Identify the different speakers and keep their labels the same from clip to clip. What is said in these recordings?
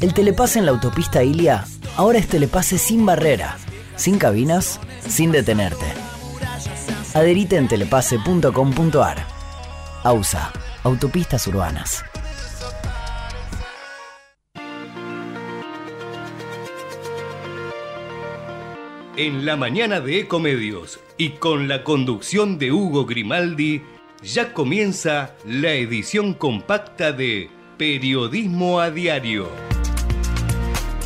Speaker 1: El telepase en la autopista Ilia ahora es telepase sin barrera, sin cabinas, sin detenerte. Adherite en telepase.com.ar. AUSA, Autopistas Urbanas.
Speaker 2: En la mañana de Ecomedios y con la conducción de Hugo Grimaldi, ya comienza la edición compacta de Periodismo a Diario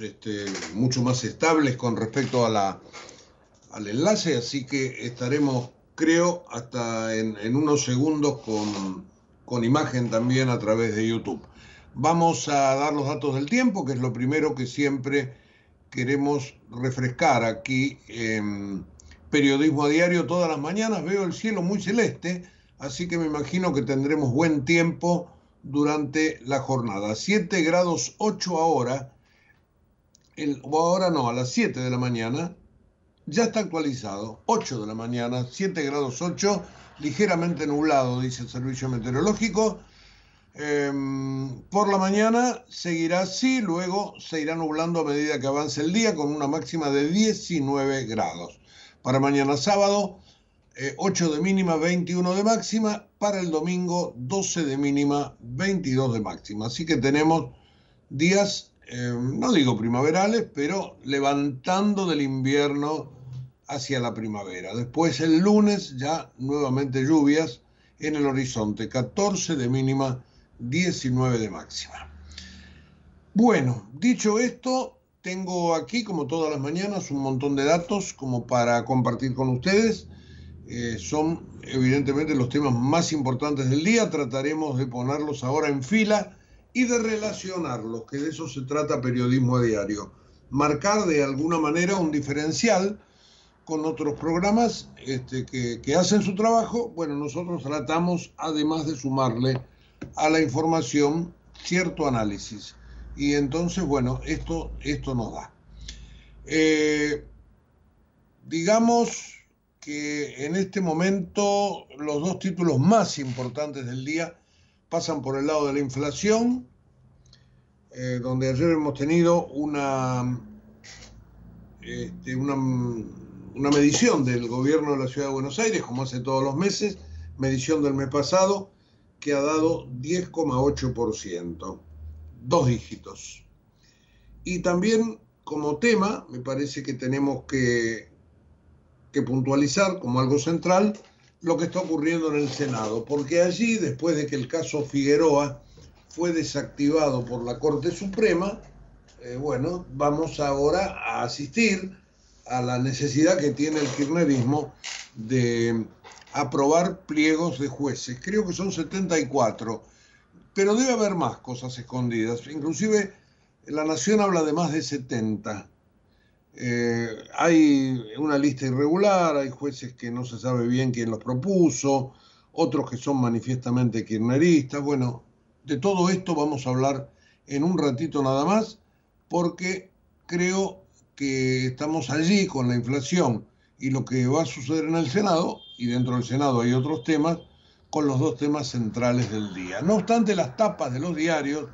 Speaker 3: Este, mucho más estables con respecto a la, al enlace, así que estaremos, creo, hasta en, unos segundos con, con, imagen también a través de YouTube. Vamos a dar los datos del tiempo, que es lo primero que siempre queremos refrescar aquí en Periodismo a Diario todas las mañanas. Veo el cielo muy celeste, así que me imagino que tendremos buen tiempo durante la jornada. 7 grados 8 ahora o ahora no, a las 7 de la mañana, ya está actualizado, 8 de la mañana, 7 grados 8, ligeramente nublado, dice el servicio meteorológico. Em, por la mañana seguirá así, luego se irá nublando a medida que avance el día con una máxima de 19 grados. Para mañana sábado, 8 eh, de mínima, 21 de máxima. Para el domingo, 12 de mínima, 22 de máxima. Así que tenemos días eh, no digo primaverales, pero levantando del invierno hacia la primavera. Después el lunes ya nuevamente lluvias en el horizonte, 14 de mínima, 19 de máxima. Bueno, dicho esto, tengo aquí, como todas las mañanas, un montón de datos como para compartir con ustedes. Eh, son evidentemente los temas más importantes del día. Trataremos de ponerlos ahora en fila y de relacionarlos, que de eso se trata periodismo a diario. Marcar de alguna manera un diferencial con otros programas este, que, que, hacen su trabajo. Bueno, nosotros tratamos, además de sumarle a la información, cierto análisis. Y entonces, bueno, esto, esto nos da. Eh, digamos que en este momento los dos títulos más importantes del día pasan por el lado de la inflación, eh, donde ayer hemos tenido una, este, una, una, medición del gobierno de la ciudad de Buenos Aires, como hace todos los meses, medición del mes pasado, que ha dado 10,8%, dos dígitos. Y también como tema, me parece que tenemos que, que puntualizar como algo central, lo que está ocurriendo en el Senado, porque allí, después de que el caso Figueroa fue desactivado por la Corte Suprema, eh, bueno, vamos ahora a asistir a la necesidad que tiene el kirchnerismo de aprobar pliegos de jueces. Creo que son 74, pero debe haber más cosas escondidas. Inclusive la Nación habla de más de 70. Eh, hay una lista irregular, hay jueces que no se sabe bien quién los propuso, otros que son manifiestamente kirchneristas. Bueno, De todo esto vamos a hablar en un ratito nada más, porque creo que estamos allí con la inflación y lo que va a suceder en el Senado, y dentro del Senado hay otros temas, con los dos temas centrales del día. No obstante, las tapas de los diarios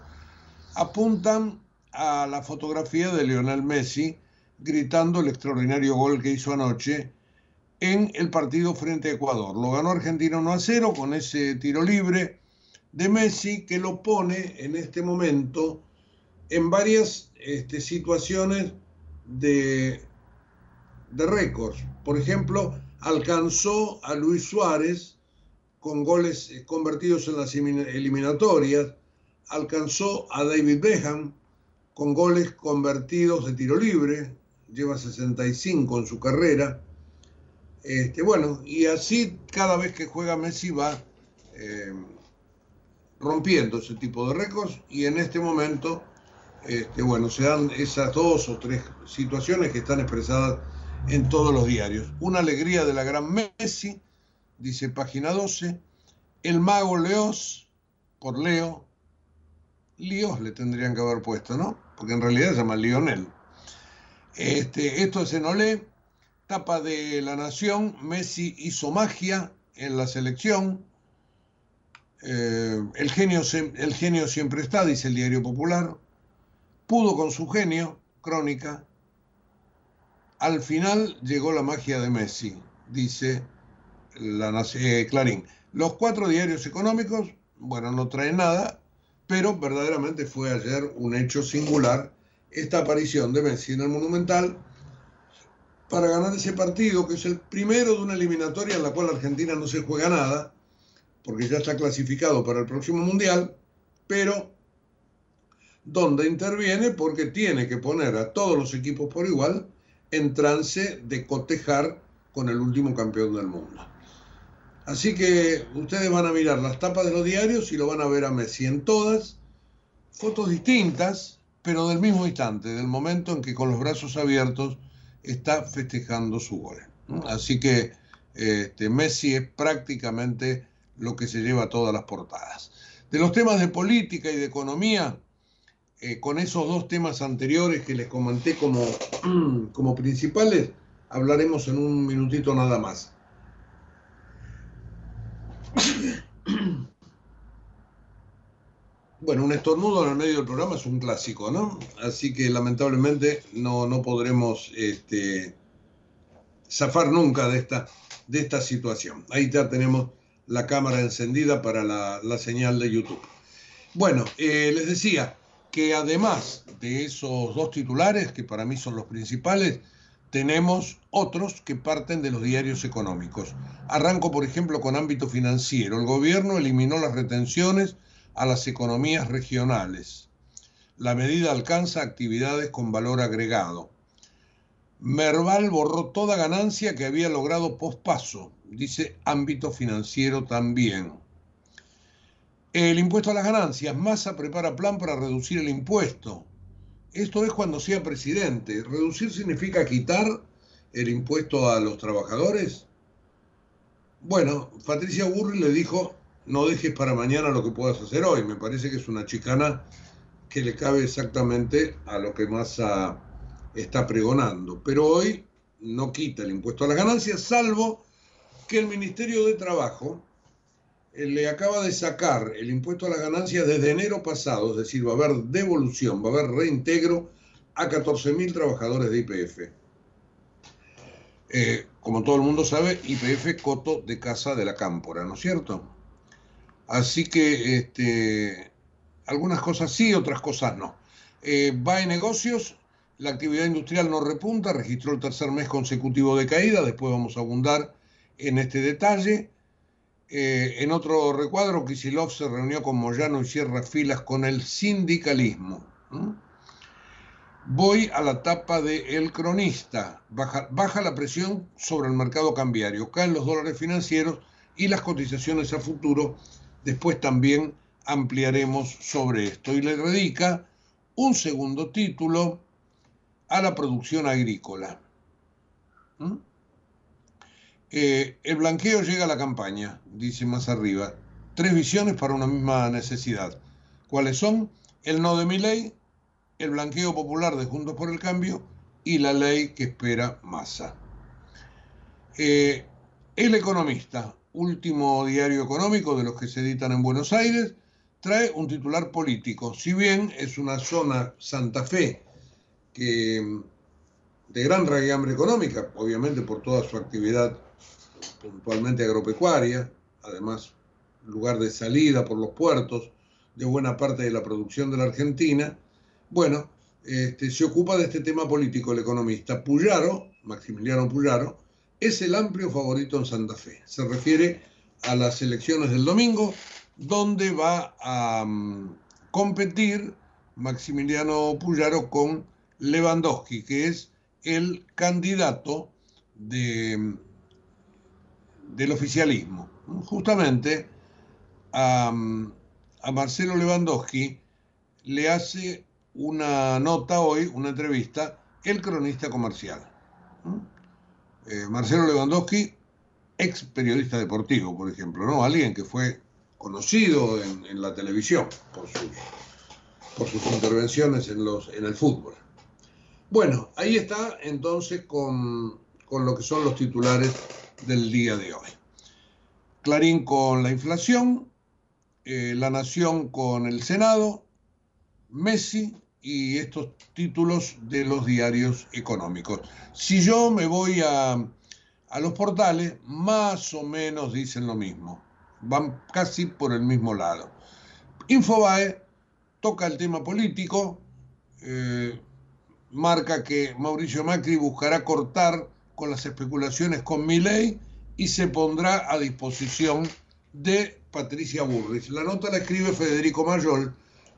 Speaker 3: apuntan a la fotografía de Lionel Messi gritando el extraordinario gol que hizo anoche en el partido frente a Ecuador. Lo ganó Argentina 1 a 0 con ese tiro libre de Messi que lo pone en este momento en varias este, situaciones de, de récords. Por ejemplo, alcanzó a Luis Suárez con goles eh, convertidos en las eliminatorias, alcanzó a David Beckham con goles convertidos de tiro libre, lleva 65 en su carrera. Este, bueno, y así cada vez que juega Messi va eh, rompiendo ese tipo de récords y en este momento, este, bueno, se dan esas dos o tres situaciones que están expresadas en todos los diarios. Una alegría de la gran Messi, dice página 12, el mago Leos, por Leo, Líos le tendrían que haber puesto, ¿no? Porque en realidad se llama Lionel. Este, esto es en Olé, tapa de la Nación, Messi hizo magia en la selección. Eh, el, genio, el genio siempre está, dice el diario popular. Pudo con su genio, crónica. Al final llegó la magia de Messi, dice la, eh, Clarín. Los cuatro diarios económicos, bueno, no traen nada, pero verdaderamente fue ayer un hecho singular esta aparición de Messi en el Monumental para ganar ese partido, que es el primero de una eliminatoria en la cual Argentina no se juega nada, porque ya está clasificado para el próximo Mundial, pero donde interviene porque tiene que poner a todos los equipos por igual en trance de cotejar con el último campeón del mundo. Así que ustedes van a mirar las tapas de los diarios y lo van a ver a Messi en todas, fotos distintas, pero del mismo instante, del momento en que con los brazos abiertos está festejando su gol. Así que este, Messi es prácticamente lo que se lleva a todas las portadas. De los temas de política y de economía, eh, con esos dos temas anteriores que les comenté como, como principales, hablaremos en un minutito nada más. Bueno, un estornudo en el medio del programa es un clásico, ¿no? Así que lamentablemente no, no podremos este, zafar nunca de esta, de esta situación. Ahí ya tenemos la cámara encendida para la, señal de YouTube. Bueno, eh, les decía que además de esos dos titulares, que para mí son los principales, tenemos otros que parten de los diarios económicos. Arranco, por ejemplo, con ámbito financiero. El gobierno eliminó las retenciones a las economías regionales. La medida alcanza actividades con valor agregado. Merval borró toda ganancia que había logrado pospaso, dice ámbito financiero también. El impuesto a las ganancias, Massa prepara plan para reducir el impuesto. Esto es cuando sea presidente. ¿Reducir significa quitar el impuesto a los trabajadores? Bueno, Patricia Burri le dijo no dejes para mañana lo que puedas hacer hoy. Me parece que es una chicana que le cabe exactamente a lo que Massa está pregonando. Pero hoy no quita el impuesto a las ganancias, salvo que el Ministerio de Trabajo eh, le acaba de sacar el impuesto a las ganancias desde enero pasado, es decir, va a haber devolución, va a haber reintegro a 14.000 trabajadores de IPF. Eh, como todo el mundo sabe, IPF coto de casa de la cámpora, ¿no es cierto? Así que este, algunas cosas sí, otras cosas no. Eh, va en negocios, la actividad industrial no repunta, registró el tercer mes consecutivo de caída, después vamos a abundar en este detalle. Eh, en otro recuadro, Kisilov se reunió con Moyano y cierra filas con el sindicalismo. Voy a la tapa de El Cronista. Baja, baja la presión sobre el mercado cambiario, caen los dólares financieros y las cotizaciones a futuro Después también ampliaremos sobre esto y le dedica un segundo título a la producción agrícola. ¿Mm? Eh, el blanqueo llega a la campaña, dice más arriba. Tres visiones para una misma necesidad. ¿Cuáles son? El no de mi ley, el blanqueo popular de Juntos por el Cambio y la ley que espera Massa. Eh, el Economista, último diario económico de los que se editan en Buenos Aires, trae un titular político. Si bien es una zona Santa Fe que de gran raigambre económica, obviamente por toda su actividad puntualmente agropecuaria, además lugar de salida por los puertos de buena parte de la producción de la Argentina, bueno, este, se ocupa de este tema político el economista. Puyaro, Maximiliano Puyaro, es el amplio favorito en Santa Fe. Se refiere a las elecciones del domingo, donde va a mm, competir Maximiliano Puyaro con Lewandowski, que es el candidato de, del oficialismo. Justamente a, a Marcelo Lewandowski le hace una nota hoy, una entrevista, el cronista comercial. Eh, Marcelo Lewandowski, ex periodista deportivo, por ejemplo, ¿no? Alguien que fue conocido en, la televisión por sus, intervenciones en el fútbol. Bueno, ahí está entonces con, lo que son los titulares del día de hoy. Clarín con la inflación, eh, La Nación con el Senado, Messi y estos títulos de los diarios económicos. Si yo me voy a, a los portales, más o menos dicen lo mismo, van casi por el mismo lado. Infobae toca el tema político, eh, marca que Mauricio Macri buscará cortar con las especulaciones con ley y se pondrá a disposición de Patricia Burris. La nota la escribe Federico Mayol,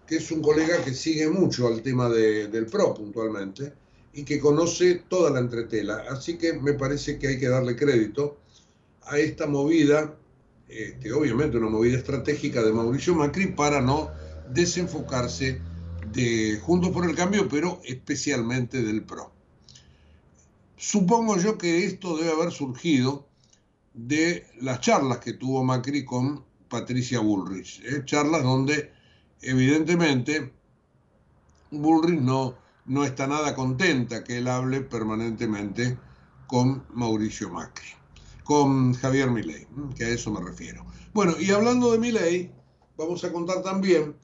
Speaker 3: que es un colega que sigue mucho al tema del PRO puntualmente y que conoce toda la entretela. Así que me parece que hay que darle crédito a esta movida, este, obviamente una movida estratégica de Mauricio Macri para no desenfocarse de Juntos por el Cambio, pero especialmente del PRO. Supongo yo que esto debe haber surgido de las charlas que tuvo Macri con Patricia Bullrich, ¿eh? charlas donde evidentemente, Bullrich no, no está nada contenta que él hable permanentemente con Mauricio Macri, con Javier Milei, que a eso me refiero. Bueno, y hablando de Milei, vamos a contar también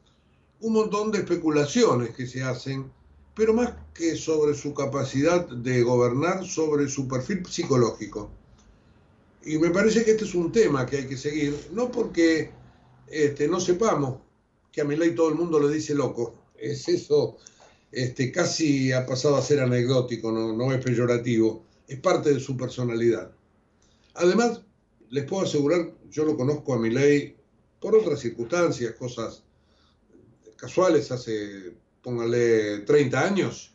Speaker 3: un montón de especulaciones que se hacen, pero más que sobre su capacidad de gobernar, sobre su perfil psicológico. Y me parece que este es un tema que hay que seguir, no porque este, no sepamos que a mi ley todo el mundo le dice loco. Es eso, este, casi ha pasado a ser anecdótico, no, no es peyorativo, es parte de su personalidad. Además, les puedo asegurar, yo lo conozco a mi ley por otras circunstancias, cosas casuales, hace, póngale, 30 años,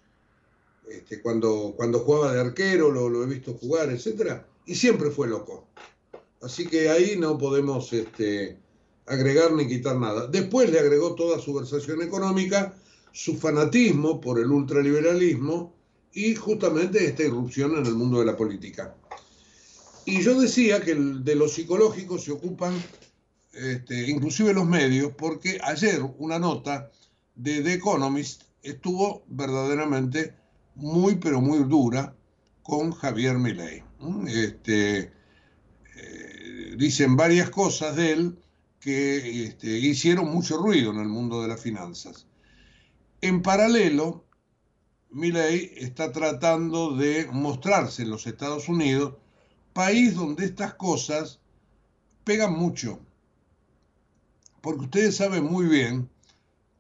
Speaker 3: este, cuando, cuando jugaba de arquero, lo, lo, he visto jugar, etc. Y siempre fue loco. Así que ahí no podemos este, agregar ni quitar nada. Después le agregó toda su versación económica, su fanatismo por el ultraliberalismo y justamente esta irrupción en el mundo de la política. Y yo decía que de los psicológicos se ocupan este, inclusive los medios, porque ayer una nota de The Economist estuvo verdaderamente muy, pero muy dura con Javier Milei. Este, eh, dicen varias cosas de él que este, hicieron mucho ruido en el mundo de las finanzas. En paralelo, Milley está tratando de mostrarse en los Estados Unidos, país donde estas cosas pegan mucho, porque ustedes saben muy bien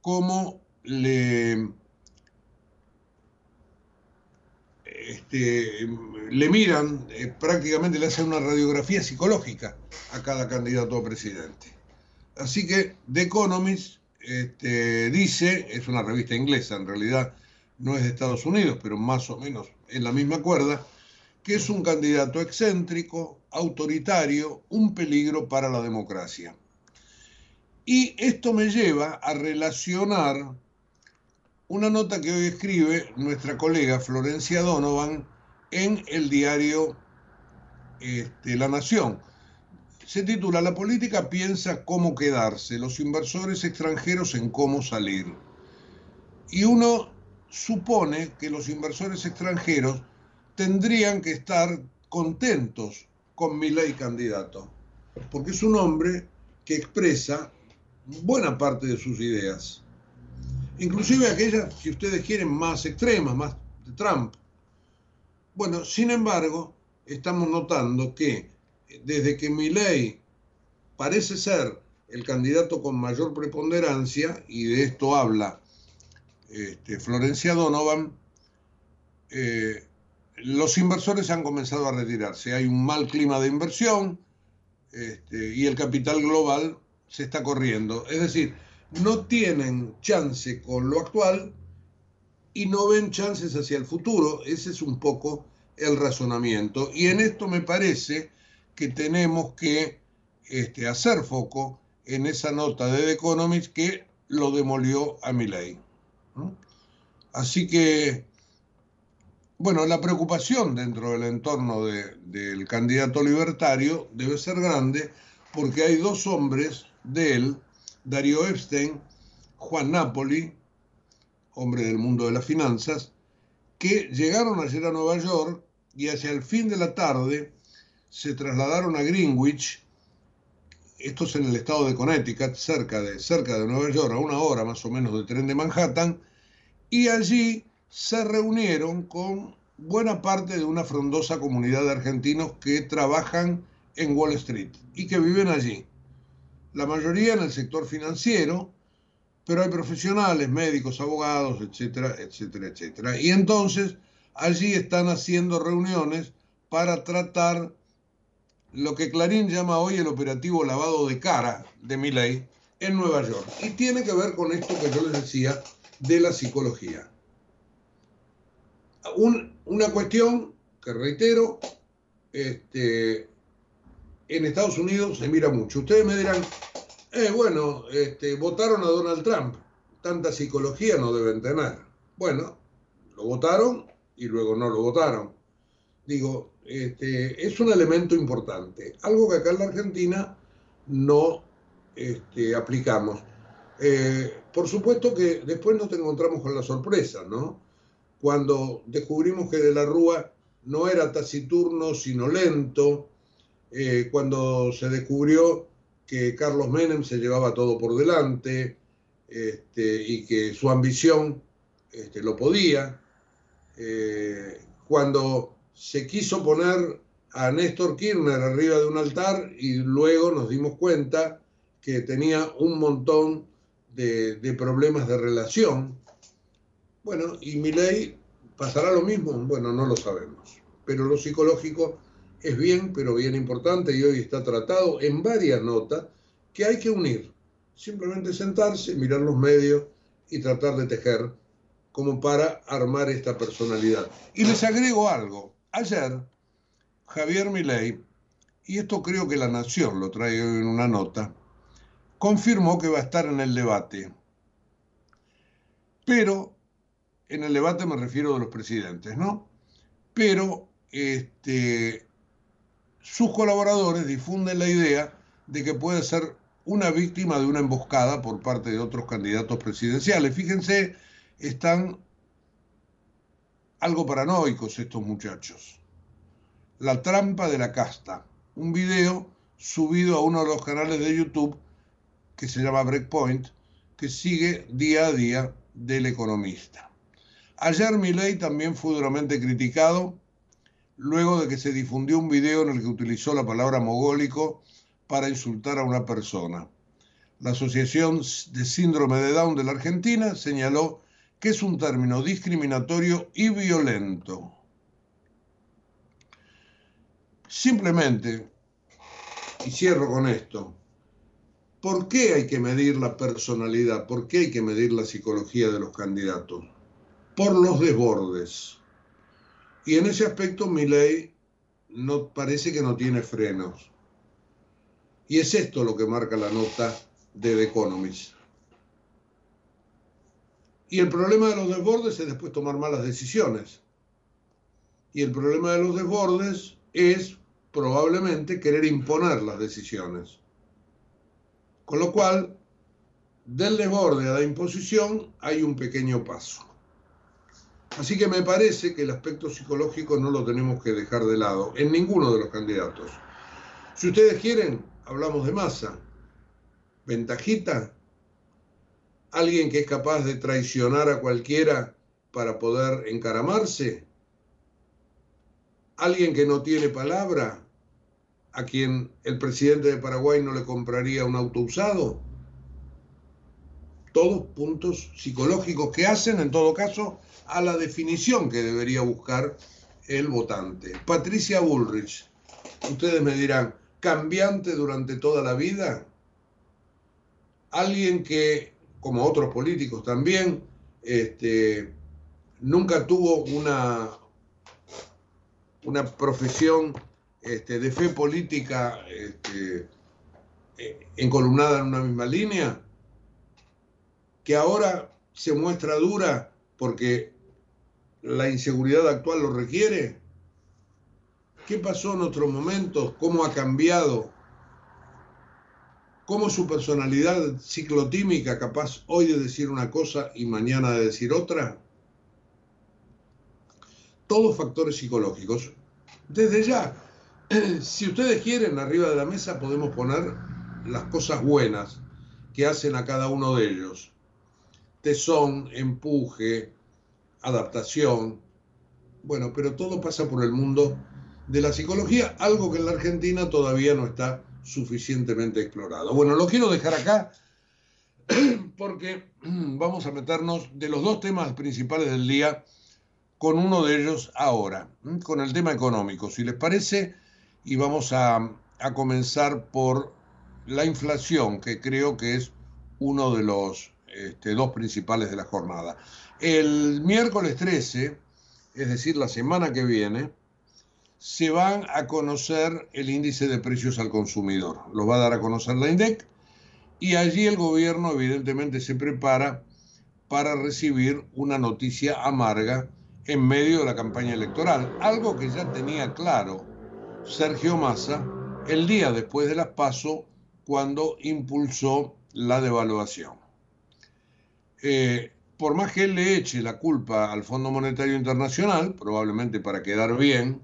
Speaker 3: cómo le, este, miran, eh, prácticamente le hacen una radiografía psicológica a cada candidato a presidente. Así que The Economist este, dice, es una revista inglesa en realidad, no es de Estados Unidos, pero más o menos en la misma cuerda, que es un candidato excéntrico, autoritario, un peligro para la democracia. Y esto me lleva a relacionar una nota que hoy escribe nuestra colega Florencia Donovan en el diario este, La Nación se titula La política piensa cómo quedarse, los inversores extranjeros en cómo salir. Y uno supone que los inversores extranjeros tendrían que estar contentos con mi ley candidato, porque es un hombre que expresa buena parte de sus ideas, inclusive aquellas, si ustedes quieren, más extremas, más de Trump. Bueno, sin embargo, estamos notando que desde que ley parece ser el candidato con mayor preponderancia, y de esto habla este, Florencia Donovan, eh, los inversores han comenzado a retirarse. Hay un mal clima de inversión este, y el capital global se está corriendo. Es decir, no tienen chance con lo actual y no ven chances hacia el futuro. Ese es un poco el razonamiento. Y en esto me parece que tenemos que este, hacer foco en esa nota de The Economist que lo demolió a Milley. Así que, bueno, la preocupación dentro del entorno del candidato libertario debe ser grande porque hay dos hombres de él, Darío Epstein, Juan Napoli, hombre del mundo de las finanzas, que llegaron ayer a Nueva York y hacia el fin de la tarde se trasladaron a Greenwich, esto es en el estado de Connecticut, cerca de, cerca de Nueva York, a una hora más o menos de tren de Manhattan, y allí se reunieron con buena parte de una frondosa comunidad de argentinos que trabajan en Wall Street y que viven allí. La mayoría en el sector financiero, pero hay profesionales, médicos, abogados, etcétera, etcétera, etcétera. Y entonces allí están haciendo reuniones para tratar lo que Clarín llama hoy el operativo lavado de cara de Milley en Nueva York. Y tiene que ver con esto que yo les decía de la psicología. una cuestión que reitero, este, en Estados Unidos se mira mucho. Ustedes me dirán, eh, bueno, este, votaron a Donald Trump, tanta psicología no deben tener. Bueno, lo votaron y luego no lo votaron. Digo, este, es un elemento importante, algo que acá en la Argentina no este, aplicamos. Eh, por supuesto que después nos encontramos con la sorpresa, ¿no? Cuando descubrimos que de la Rúa no era taciturno, sino lento, eh, cuando se descubrió que Carlos Menem se llevaba todo por delante este, y que su ambición este, lo podía, eh, cuando se quiso poner a Néstor Kirchner arriba de un altar y luego nos dimos cuenta que tenía un montón de, problemas de relación. Bueno, y mi ley pasará lo mismo, bueno, no lo sabemos. Pero lo psicológico es bien, pero bien importante y hoy está tratado en varias notas que hay que unir. Simplemente sentarse, mirar los medios y tratar de tejer como para armar esta personalidad. Y les agrego algo. Ayer, Javier Milei, y esto creo que La Nación lo trae en una nota, confirmó que va a estar en el debate. Pero, en el debate me refiero de los presidentes, ¿no? Pero este, sus colaboradores difunden la idea de que puede ser una víctima de una emboscada por parte de otros candidatos presidenciales. Fíjense, están algo paranoicos estos muchachos. La trampa de la casta, un video subido a uno de los canales de YouTube que se llama Breakpoint, que sigue día a día del economista. Ayer Milei también fue duramente criticado luego de que se difundió un video en el que utilizó la palabra mogólico para insultar a una persona. La Asociación de Síndrome de Down de la Argentina señaló que es un término discriminatorio y violento. Simplemente, y cierro con esto, ¿Por qué hay que medir la personalidad? ¿Por qué hay que medir la psicología de los candidatos? Por los desbordes. Y en ese aspecto mi ley no, parece que no tiene frenos. Y es esto lo que marca la nota de The Economist. Y el problema de los desbordes es después tomar malas decisiones. Y el problema de los desbordes es probablemente querer imponer las decisiones. Con lo cual, del desborde a la imposición hay un pequeño paso. Así que me parece que el aspecto psicológico no lo tenemos que dejar de lado en ninguno de los candidatos. Si ustedes quieren, hablamos de masa. Ventajita, alguien que es capaz de traicionar a cualquiera para poder encaramarse, alguien que no tiene palabra, a quien el presidente de Paraguay no le compraría un auto usado. Todos puntos psicológicos que hacen, en todo caso, a la definición que debería buscar el votante. Patricia Bullrich, ustedes me dirán, cambiante durante toda la vida, alguien que, como otros políticos también, este, nunca tuvo una, una profesión este, de fe política este, eh, encolumnada en una misma línea, que ahora se muestra dura porque la inseguridad actual lo requiere. ¿Qué pasó en otros momentos? ¿Cómo ha cambiado? ¿Cómo su personalidad ciclotímica capaz hoy de decir una cosa y mañana de decir otra? Todos factores psicológicos. Desde ya, si ustedes quieren, arriba de la mesa podemos poner las cosas buenas que hacen a cada uno de ellos. Tesón, empuje, adaptación. Bueno, pero todo pasa por el mundo de la psicología, algo que en la Argentina todavía no está suficientemente explorado. Bueno, lo quiero dejar acá porque vamos a meternos de los dos temas principales del día con uno de ellos ahora, con el tema económico, si les parece, y vamos a, comenzar por la inflación, que creo que es uno de los este, dos principales de la jornada. El miércoles 13, es decir, la semana que viene, se van a conocer el índice de precios al consumidor. Lo va a dar a conocer la INDEC y allí el gobierno evidentemente se prepara para recibir una noticia amarga en medio de la campaña electoral, algo que ya tenía claro Sergio Massa el día después de las PASO cuando impulsó la devaluación. Eh, por más que él le eche la culpa al Fondo Monetario Internacional, probablemente para quedar bien,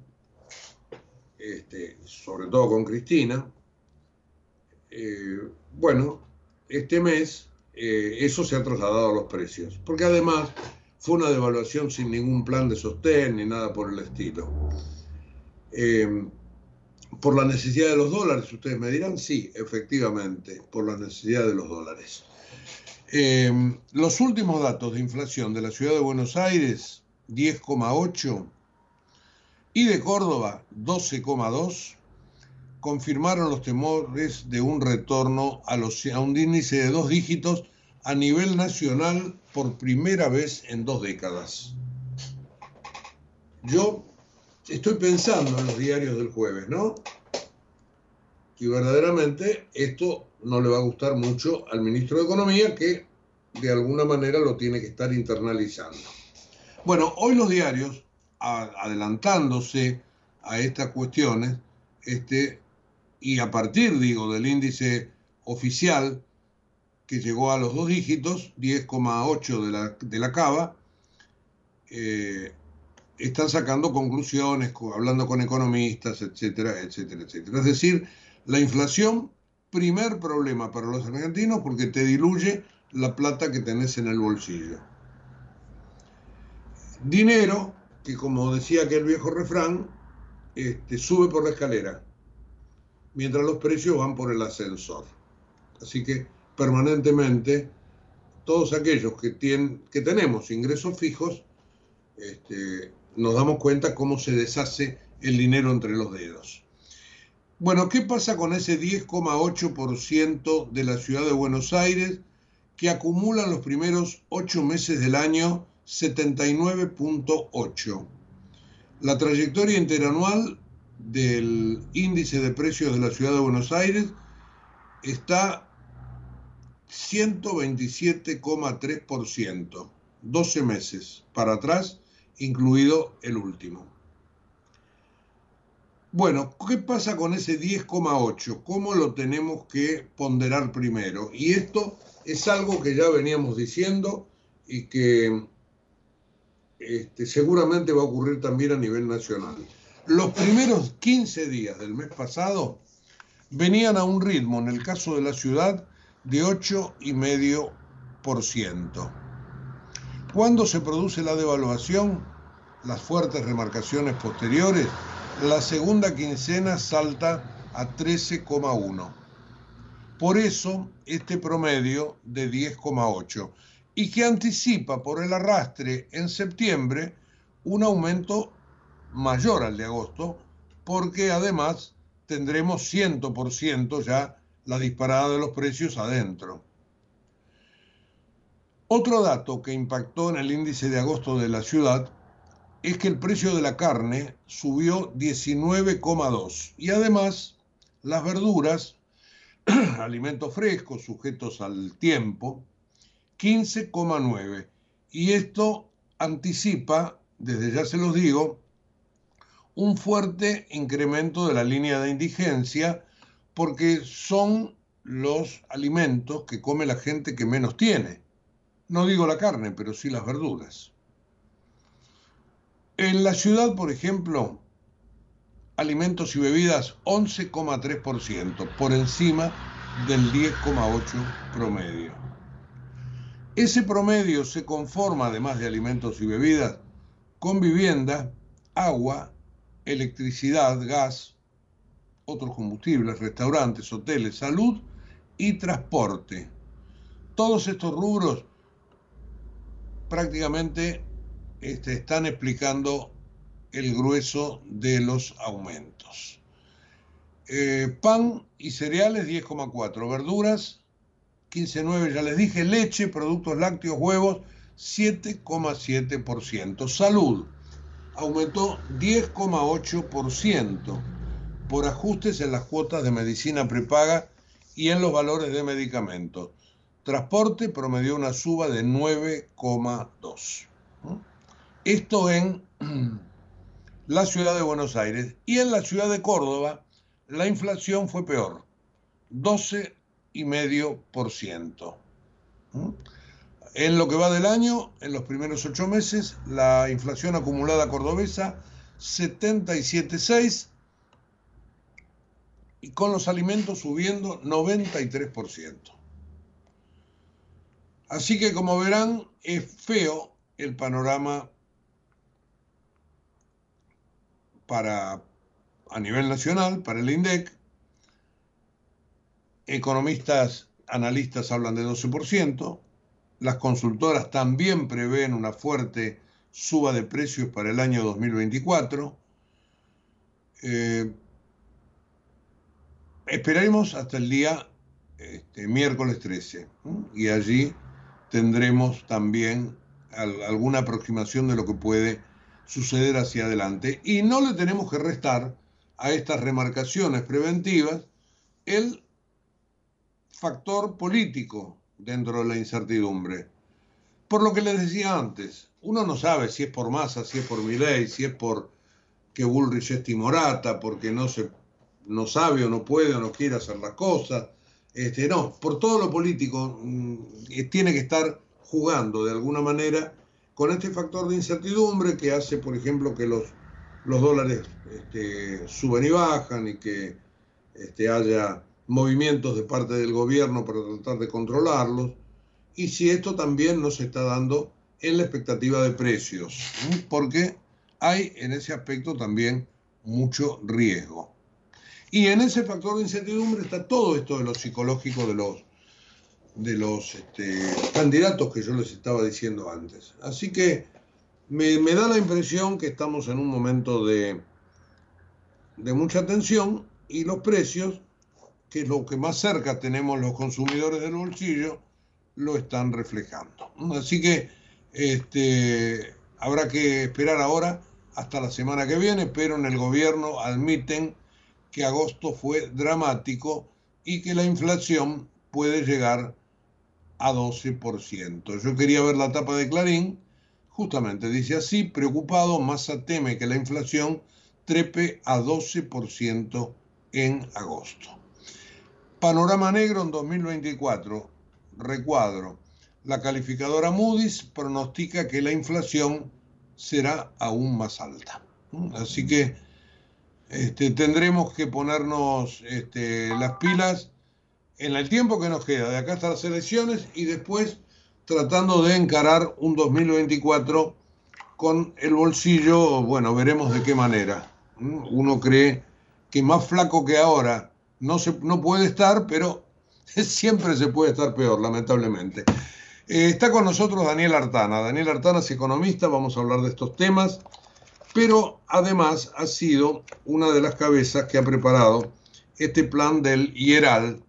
Speaker 3: este, sobre todo con Cristina, eh, bueno, este mes eh, eso se ha trasladado a los precios, porque además fue una devaluación sin ningún plan de sostén ni nada por el estilo por la necesidad de los dólares, ustedes me dirán, sí, efectivamente, por la necesidad de los dólares. Los últimos datos de inflación de la ciudad de Buenos Aires, 10,8, y de Córdoba, 12,2, confirmaron los temores de un retorno a, a un índice de dos dígitos a nivel nacional por primera vez en dos décadas. Yo estoy pensando en los diarios del jueves, ¿no? Y verdaderamente esto no le va a gustar mucho al ministro de Economía, que de alguna manera lo tiene que estar internalizando. Bueno, hoy los diarios, adelantándose a estas cuestiones, este, y a partir, digo, del índice oficial que llegó a los dos dígitos, 10,8 de la, de la cava, eh, están sacando conclusiones, hablando con economistas, etcétera, etcétera, etcétera. Es decir, la inflación, primer problema para los argentinos porque te diluye la plata que tenés en el bolsillo. Dinero, que como decía aquel viejo refrán, este, sube por la escalera, mientras los precios van por el ascensor. Así que permanentemente todos aquellos que, tienen, que tenemos ingresos fijos, este, nos damos cuenta cómo se deshace el dinero entre los dedos. Bueno, ¿qué pasa con ese 10,8% de la ciudad de Buenos Aires que acumula en los primeros ocho meses del año 79.8? La trayectoria interanual del índice de precios de la ciudad de Buenos Aires está 127,3%, 12 meses para atrás incluido el último. Bueno, ¿qué pasa con ese 10,8? ¿Cómo lo tenemos que ponderar primero? Y esto es algo que ya veníamos diciendo y que este, seguramente va a ocurrir también a nivel nacional. Los primeros 15 días del mes pasado venían a un ritmo, en el caso de la ciudad, de 8,5%. Cuando se produce la devaluación, las fuertes remarcaciones posteriores, la segunda quincena salta a 13,1. Por eso este promedio de 10,8 y que anticipa por el arrastre en septiembre un aumento mayor al de agosto, porque además tendremos 100% ya la disparada de los precios adentro. Otro dato que impactó en el índice de agosto de la ciudad es que el precio de la carne subió 19,2 y además las verduras, alimentos frescos sujetos al tiempo, 15,9. Y esto anticipa, desde ya se los digo, un fuerte incremento de la línea de indigencia porque son los alimentos que come la gente que menos tiene. No digo la carne, pero sí las verduras. En la ciudad, por ejemplo, alimentos y bebidas 11,3%, por encima del 10,8% promedio. Ese promedio se conforma, además de alimentos y bebidas, con vivienda, agua, electricidad, gas, otros combustibles, restaurantes, hoteles, salud y transporte. Todos estos rubros prácticamente este, están explicando el grueso de los aumentos. Eh, pan y cereales 10,4, verduras 15,9 ya les dije, leche, productos lácteos, huevos 7,7%, salud aumentó 10,8% por ajustes en las cuotas de medicina prepaga y en los valores de medicamentos. Transporte promedió una suba de 9,2. Esto en la ciudad de Buenos Aires. Y en la ciudad de Córdoba la inflación fue peor, 12,5%. En lo que va del año, en los primeros ocho meses, la inflación acumulada cordobesa 77,6% y con los alimentos subiendo 93%. Así que como verán, es feo el panorama para a nivel nacional, para el INDEC. Economistas, analistas hablan de 12%, las consultoras también prevén una fuerte suba de precios para el año 2024. Eh, esperaremos hasta el día este, miércoles 13 y allí tendremos también alguna aproximación de lo que puede suceder hacia adelante. Y no le tenemos que restar a estas remarcaciones preventivas el factor político dentro de la incertidumbre. Por lo que les decía antes, uno no sabe si es por masa, si es por ley, si es por que Bullrich es timorata, porque no, se, no sabe o no puede o no quiere hacer las cosas. Este, no, por todo lo político mm, tiene que estar jugando de alguna manera con este factor de incertidumbre que hace, por ejemplo, que los, los dólares este, suben y bajan y que este, haya movimientos de parte del gobierno para tratar de controlarlos, y si esto también no se está dando en la expectativa de precios, porque hay en ese aspecto también mucho riesgo. Y en ese factor de incertidumbre está todo esto de lo psicológico de los, de los este, candidatos que yo les estaba diciendo antes. Así que me, me, da la impresión que estamos en un momento de, de mucha tensión y los precios que es lo que más cerca tenemos los consumidores del bolsillo, lo están reflejando. Así que este, habrá que esperar ahora hasta la semana que viene, pero en el gobierno admiten que agosto fue dramático y que la inflación puede llegar a 12%. Yo quería ver la tapa de Clarín, justamente dice así, preocupado, Massa teme que la inflación trepe a 12% en agosto. Panorama negro en 2024, recuadro. La calificadora Moody's pronostica que la inflación será aún más alta. Así que este, tendremos que ponernos este, las pilas en el tiempo que nos queda, de acá hasta las elecciones y después tratando de encarar un 2024 con el bolsillo, bueno, veremos de qué manera. Uno cree que más flaco que ahora no, se, no puede estar, pero siempre se puede estar peor, lamentablemente. Eh, está con nosotros Daniel Artana. Daniel Artana es economista, vamos a hablar de estos temas, pero además ha sido una de las cabezas que ha preparado este plan del IERAL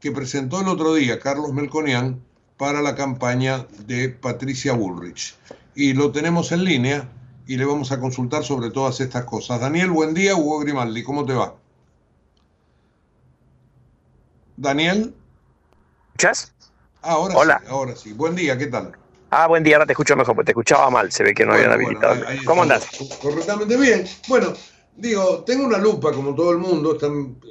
Speaker 3: que presentó el otro día Carlos Melconian para la campaña de Patricia Bullrich. Y lo tenemos en línea y le vamos a consultar sobre todas estas cosas. Daniel, buen día. Hugo Grimaldi, ¿cómo te va? Daniel.
Speaker 4: ¿Escuchas?
Speaker 3: Ah, ahora Hola. sí, ahora sí. Buen día, ¿qué tal?
Speaker 4: Ah, buen día, ahora te escucho mejor, porque te escuchaba mal, se ve que no habían habilitado. ¿Cómo andás?
Speaker 3: Correctamente bien. Bueno, digo, tengo una lupa como todo el mundo,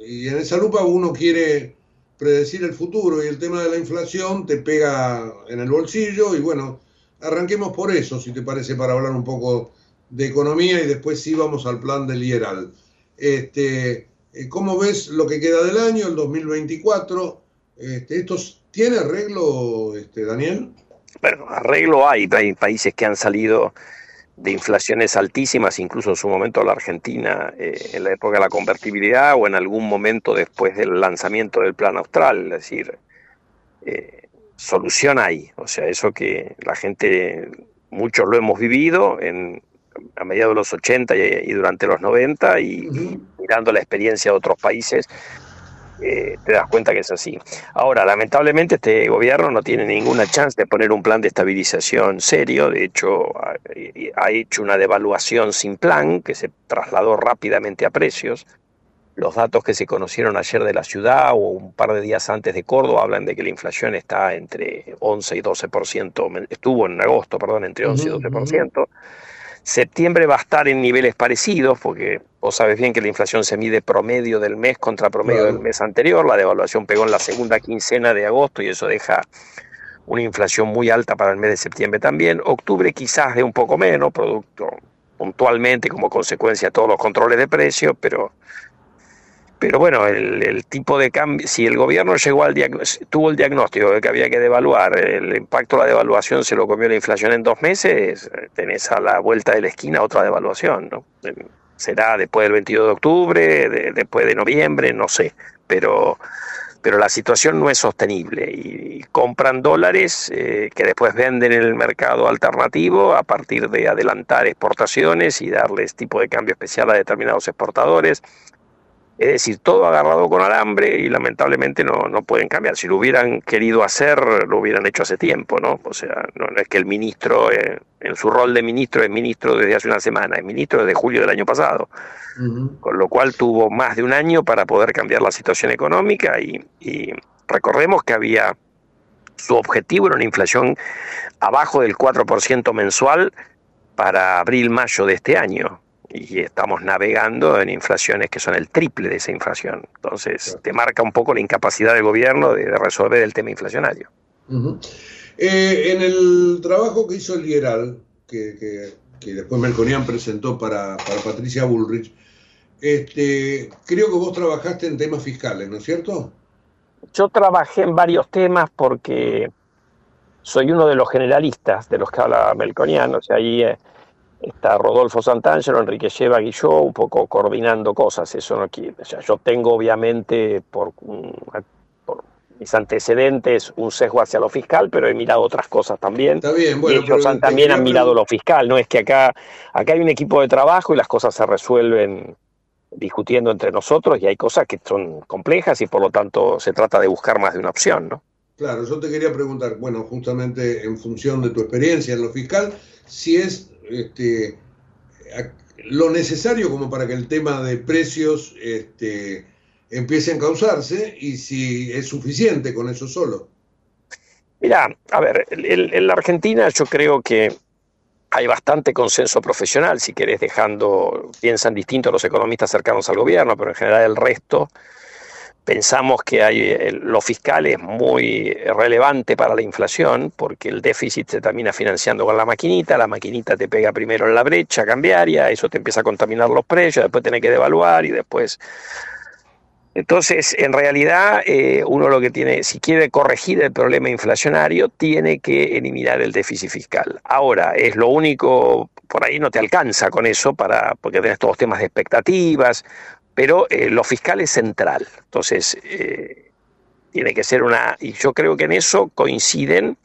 Speaker 3: y en esa lupa uno quiere predecir el futuro y el tema de la inflación te pega en el bolsillo y bueno, arranquemos por eso, si te parece, para hablar un poco de economía y después sí vamos al plan del IERAL. Este, ¿Cómo ves lo que queda del año, el 2024? Este, ¿Esto tiene arreglo, este, Daniel?
Speaker 4: Bueno, arreglo hay. Hay países que han salido de inflaciones altísimas, incluso en su momento la Argentina, eh, en la época de la convertibilidad o en algún momento después del lanzamiento del Plan Austral. Es decir, eh, solución hay. O sea, eso que la gente, muchos lo hemos vivido en, a mediados de los 80 y, durante los 90 y, mirando la experiencia de otros países, eh, te das cuenta que es así. Ahora, lamentablemente este gobierno no tiene ninguna chance de poner un plan de estabilización serio, de hecho ha, ha hecho una devaluación sin plan que se trasladó rápidamente a precios. Los datos que se conocieron ayer de la ciudad o un par de días antes de Córdoba hablan de que la inflación está entre 11 y 12%, estuvo en agosto, perdón, entre 11 y 12%. Septiembre va a estar en niveles parecidos, porque vos sabes bien que la inflación se mide promedio del mes contra promedio del mes anterior. La devaluación pegó en la segunda quincena de agosto y eso deja una inflación muy alta para el mes de septiembre también. Octubre quizás de un poco menos, producto puntualmente como consecuencia de todos los controles de precios, pero pero bueno, el, tipo de cambio, si el gobierno llegó al tuvo el diagnóstico de que había que devaluar, el impacto de la devaluación se lo comió la inflación en dos meses, tenés a la vuelta de la esquina otra devaluación, ¿no? Será después del 22 de octubre, después de noviembre, no sé, pero, pero la situación no es sostenible y, compran dólares eh, que después venden en el mercado alternativo a partir de adelantar exportaciones y darles tipo de cambio especial a determinados exportadores es decir, todo agarrado con alambre y lamentablemente no, no pueden cambiar. Si lo hubieran querido hacer, lo hubieran hecho hace tiempo, ¿no? O sea, no, es que el ministro, eh, en su rol de ministro, es ministro desde hace una semana, es ministro desde julio del año pasado. Con lo cual tuvo más de un año para poder cambiar la situación económica y, y recordemos que había su objetivo era una inflación abajo del 4% mensual para abril-mayo de este año y estamos navegando en inflaciones que son el triple de esa inflación. Entonces, te marca un poco la incapacidad del gobierno de, resolver el tema inflacionario.
Speaker 3: Eh, en el trabajo que hizo el Lieral, que, después Melconian presentó para, Patricia Bullrich, este, creo que vos trabajaste en temas fiscales, ¿no es cierto?
Speaker 4: Yo trabajé en varios temas porque soy uno de los generalistas de los que habla Melconian, o sea, ahí... Eh, está Rodolfo Santangelo, Enrique Lleva y yo, un poco coordinando cosas. Eso no quiere. O sea, yo tengo obviamente por, por, mis antecedentes un sesgo hacia lo fiscal, pero he mirado otras cosas también.
Speaker 3: Está bien, bueno,
Speaker 4: y ellos también han mirado lo fiscal. No es que acá, acá hay un equipo de trabajo y las cosas se resuelven discutiendo entre nosotros y hay cosas que son complejas y por lo tanto se trata de buscar más de una opción, ¿no?
Speaker 3: Claro, yo te quería preguntar, bueno, justamente en función de tu experiencia en lo fiscal, si es este, lo necesario como para que el tema de precios este, empiece a encauzarse y si es suficiente con eso solo.
Speaker 4: Mira, a ver, en, la Argentina yo creo que hay bastante consenso profesional, si querés, dejando, piensan distintos los economistas cercanos al gobierno, pero en general el resto pensamos que hay, lo fiscal es muy relevante para la inflación porque el déficit se termina financiando con la maquinita, la maquinita te pega primero en la brecha cambiaria, eso te empieza a contaminar los precios, después tenés que devaluar y después... Entonces, en realidad, eh, uno lo que tiene, si quiere corregir el problema inflacionario, tiene que eliminar el déficit fiscal. Ahora, es lo único, por ahí no te alcanza con eso, para, porque tenés todos los temas de expectativas, pero eh, lo fiscal es central. Entonces, eh, tiene que ser una... Y yo creo que en eso coinciden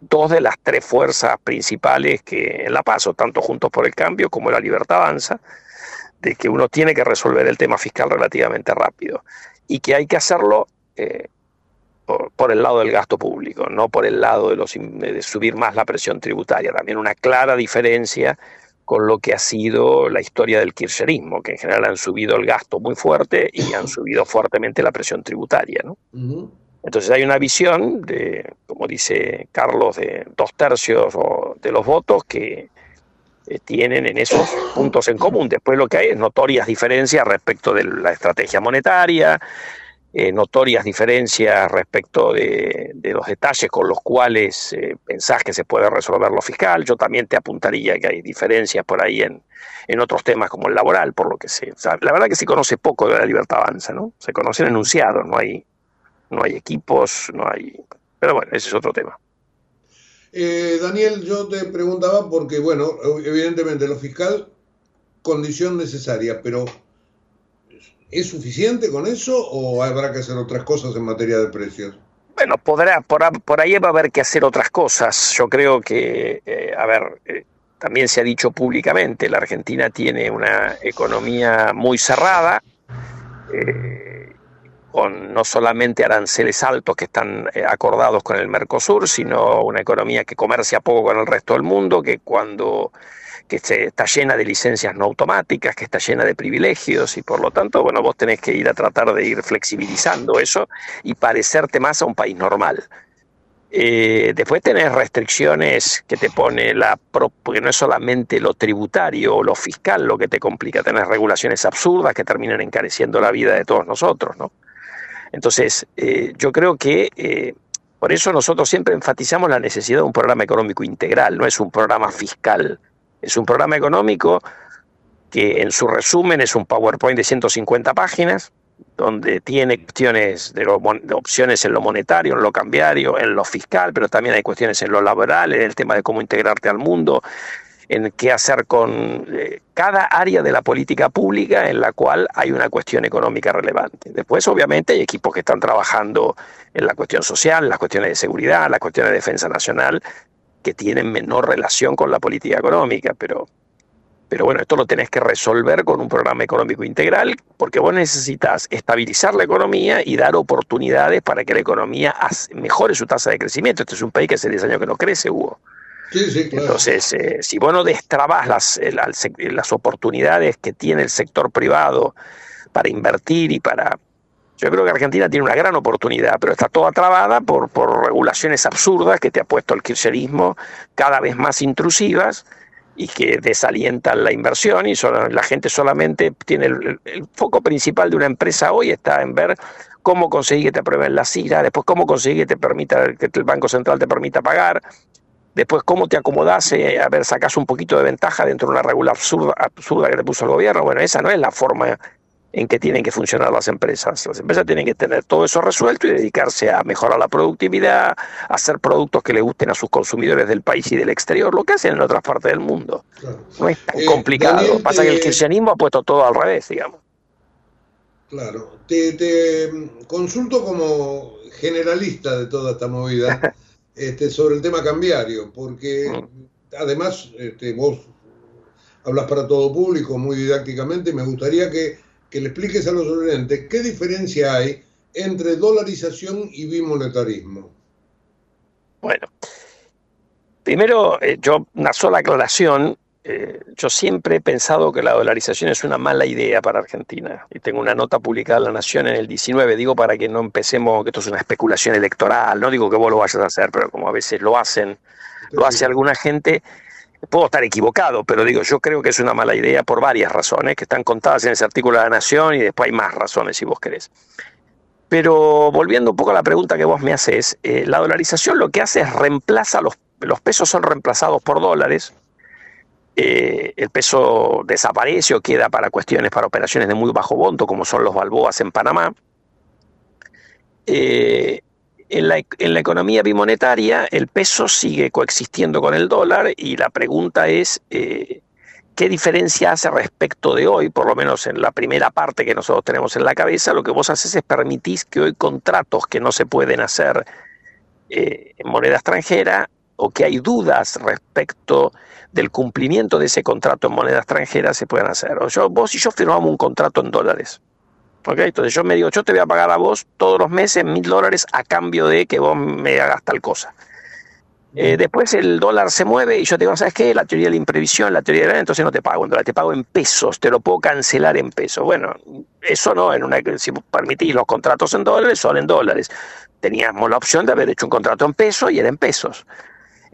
Speaker 4: dos de las tres fuerzas principales que en La Paso, tanto Juntos por el Cambio como La Libertad Avanza, de que uno tiene que resolver el tema fiscal relativamente rápido y que hay que hacerlo eh, por, el lado del gasto público, no por el lado de, los, de subir más la presión tributaria. También una clara diferencia con lo que ha sido la historia del kirchnerismo, que en general han subido el gasto muy fuerte y han subido fuertemente la presión tributaria. ¿no? Entonces hay una visión de, como dice Carlos, de dos tercios de los votos que eh, tienen en esos puntos en común. Después lo que hay es notorias diferencias respecto de la estrategia monetaria, eh, notorias diferencias respecto de, los detalles con los cuales eh, pensás que se puede resolver lo fiscal. Yo también te apuntaría que hay diferencias por ahí en, en otros temas como el laboral, por lo que sé. la verdad que se conoce poco de la libertad avanza, ¿no? Se conocen enunciados, no hay, no hay equipos, no hay... Pero bueno, ese es otro tema.
Speaker 3: Eh, Daniel, yo te preguntaba porque, bueno, evidentemente lo fiscal, condición necesaria, pero ¿Es suficiente con eso o habrá que hacer otras cosas en materia de precios?
Speaker 4: Bueno, podrá, por, ahí va a haber que hacer otras cosas. Yo creo que, eh, a ver, eh, también se ha dicho públicamente, la Argentina tiene una economía muy cerrada, eh, con no solamente aranceles altos que están acordados con el Mercosur, sino una economía que comercia poco con el resto del mundo, que cuando que está llena de licencias no automáticas, que está llena de privilegios y por lo tanto, bueno, vos tenés que ir a tratar de ir flexibilizando eso y parecerte más a un país normal. Eh, después tenés restricciones que te pone la... porque no es solamente lo tributario o lo fiscal lo que te complica, tenés regulaciones absurdas que terminan encareciendo la vida de todos nosotros, ¿no? Entonces, eh, yo creo que eh, por eso nosotros siempre enfatizamos la necesidad de un programa económico integral, no es un programa fiscal es un programa económico que en su resumen es un PowerPoint de 150 páginas, donde tiene cuestiones de, opciones en lo monetario, en lo cambiario, en lo fiscal, pero también hay cuestiones en lo laboral, en el tema de cómo integrarte al mundo, en qué hacer con eh, cada área de la política pública en la cual hay una cuestión económica relevante. Después, obviamente, hay equipos que están trabajando en la cuestión social, en las cuestiones de seguridad, en las cuestiones de defensa nacional, que tienen menor relación con la política económica, pero, pero bueno, esto lo tenés que resolver con un programa económico integral, porque vos necesitas estabilizar la economía y dar oportunidades para que la economía mejore su tasa de crecimiento. Este es un país que hace 10 años que no crece, Hugo. Sí, sí, claro. Entonces, eh, si vos no destrabas las, las oportunidades que tiene el sector privado para invertir y para yo creo que Argentina tiene una gran oportunidad, pero está toda trabada por, por regulaciones absurdas que te ha puesto el kirchnerismo cada vez más intrusivas y que desalientan la inversión y la gente solamente tiene el, foco principal de una empresa hoy está en ver cómo conseguir que te aprueben la CIRA, después cómo conseguir que te permita que el Banco Central te permita pagar, después cómo te acomodás, eh, a ver, sacas un poquito de ventaja dentro de una regula absurda, absurda que te puso el gobierno. Bueno, esa no es la forma en que tienen que funcionar las empresas. Las empresas tienen que tener todo eso resuelto y dedicarse a mejorar la productividad, a hacer productos que le gusten a sus consumidores del país y del exterior, lo que hacen en otras partes del mundo. No es tan eh, complicado. Pasa que el kirchnerismo ha puesto todo al revés, digamos.
Speaker 3: Claro. Te, consulto como generalista de toda esta movida este, sobre el tema cambiario, porque mm. además este, vos hablas para todo público muy didácticamente y me gustaría que que le expliques a los oyentes qué diferencia hay entre dolarización y bimonetarismo.
Speaker 4: Bueno, primero, eh, yo una sola aclaración. Eh, yo siempre he pensado que la dolarización es una mala idea para Argentina. Y tengo una nota publicada en La Nación en el 19, digo para que no empecemos, que esto es una especulación electoral, no digo que vos lo vayas a hacer, pero como a veces lo hacen, lo hace alguna gente, Puedo estar equivocado, pero digo, yo creo que es una mala idea por varias razones que están contadas en ese artículo de la Nación y después hay más razones si vos querés. Pero volviendo un poco a la pregunta que vos me haces, eh, la dolarización lo que hace es reemplaza los, los pesos son reemplazados por dólares, eh, el peso desaparece o queda para cuestiones, para operaciones de muy bajo monto, como son los balboas en Panamá. Eh, en, la, economía bimonetaria, el peso sigue coexistiendo con el dólar y la pregunta es, eh, ¿qué diferencia hace respecto de hoy? Por lo menos en la primera parte que nosotros tenemos en la cabeza, lo que vos haces es permitir que hoy contratos que no se pueden hacer en moneda extranjera o que hay dudas respecto del cumplimiento de ese contrato en moneda extranjera se pueden hacer. O yo, vos y yo firmamos un contrato en dólares. Entonces yo me digo, yo te voy a pagar a vos todos los meses mil dólares a cambio de que vos me hagas tal cosa. Eh, después el dólar se mueve y yo te digo, ¿sabes qué? La teoría de la imprevisión, la teoría de la... Entonces no te pago en dólares, te pago en pesos, te lo puedo cancelar en pesos. Bueno, eso no, en una, si permitís los contratos en dólares, son en dólares. Teníamos la opción de haber hecho un contrato en pesos y era en pesos.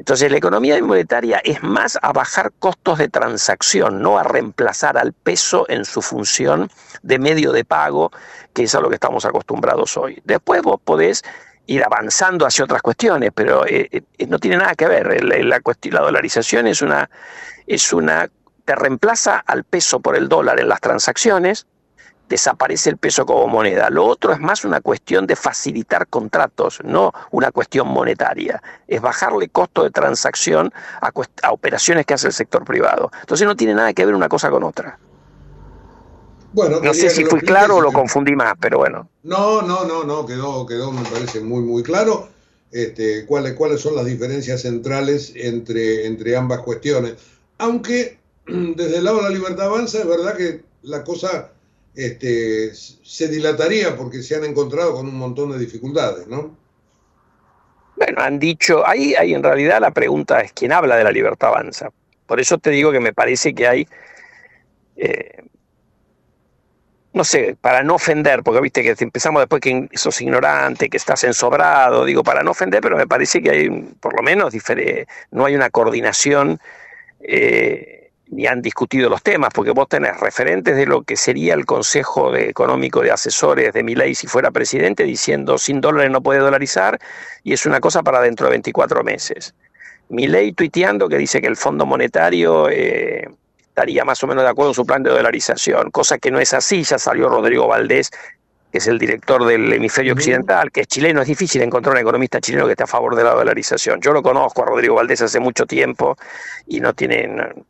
Speaker 4: Entonces la economía monetaria es más a bajar costos de transacción, no a reemplazar al peso en su función de medio de pago, que es a lo que estamos acostumbrados hoy. Después vos podés ir avanzando hacia otras cuestiones, pero eh, eh, no tiene nada que ver. La, la, la dolarización es una, es una, te reemplaza al peso por el dólar en las transacciones, desaparece el peso como moneda. Lo otro es más una cuestión de facilitar contratos, no una cuestión monetaria. Es bajarle costo de transacción a, operaciones que hace el sector privado. Entonces no tiene nada que ver una cosa con otra. Bueno, no sé si fui claro o lo confundí más, pero bueno.
Speaker 3: No, no, no, no, quedó, quedó, me parece muy, muy claro. Este, cuáles, cuáles son las diferencias centrales entre, entre ambas cuestiones. Aunque desde el lado de la libertad avanza, es verdad que la cosa este, se dilataría porque se han encontrado con un montón de dificultades, ¿no?
Speaker 4: Bueno, han dicho, ahí, ahí en realidad la pregunta es quién habla de la libertad avanza. Por eso te digo que me parece que hay, eh, no sé, para no ofender, porque viste que empezamos después que sos ignorante, que estás ensobrado, digo, para no ofender, pero me parece que hay, por lo menos, no hay una coordinación. Eh, ni han discutido los temas, porque vos tenés referentes de lo que sería el Consejo Económico de Asesores de Milei si fuera presidente, diciendo sin dólares no puede dolarizar, y es una cosa para dentro de 24 meses. Milei tuiteando que dice que el Fondo Monetario eh, estaría más o menos de acuerdo en su plan de dolarización, cosa que no es así, ya salió Rodrigo Valdés que es el director del hemisferio occidental, que es chileno, es difícil encontrar un economista chileno que esté a favor de la dolarización. Yo lo conozco a Rodrigo Valdés hace mucho tiempo y no tiene,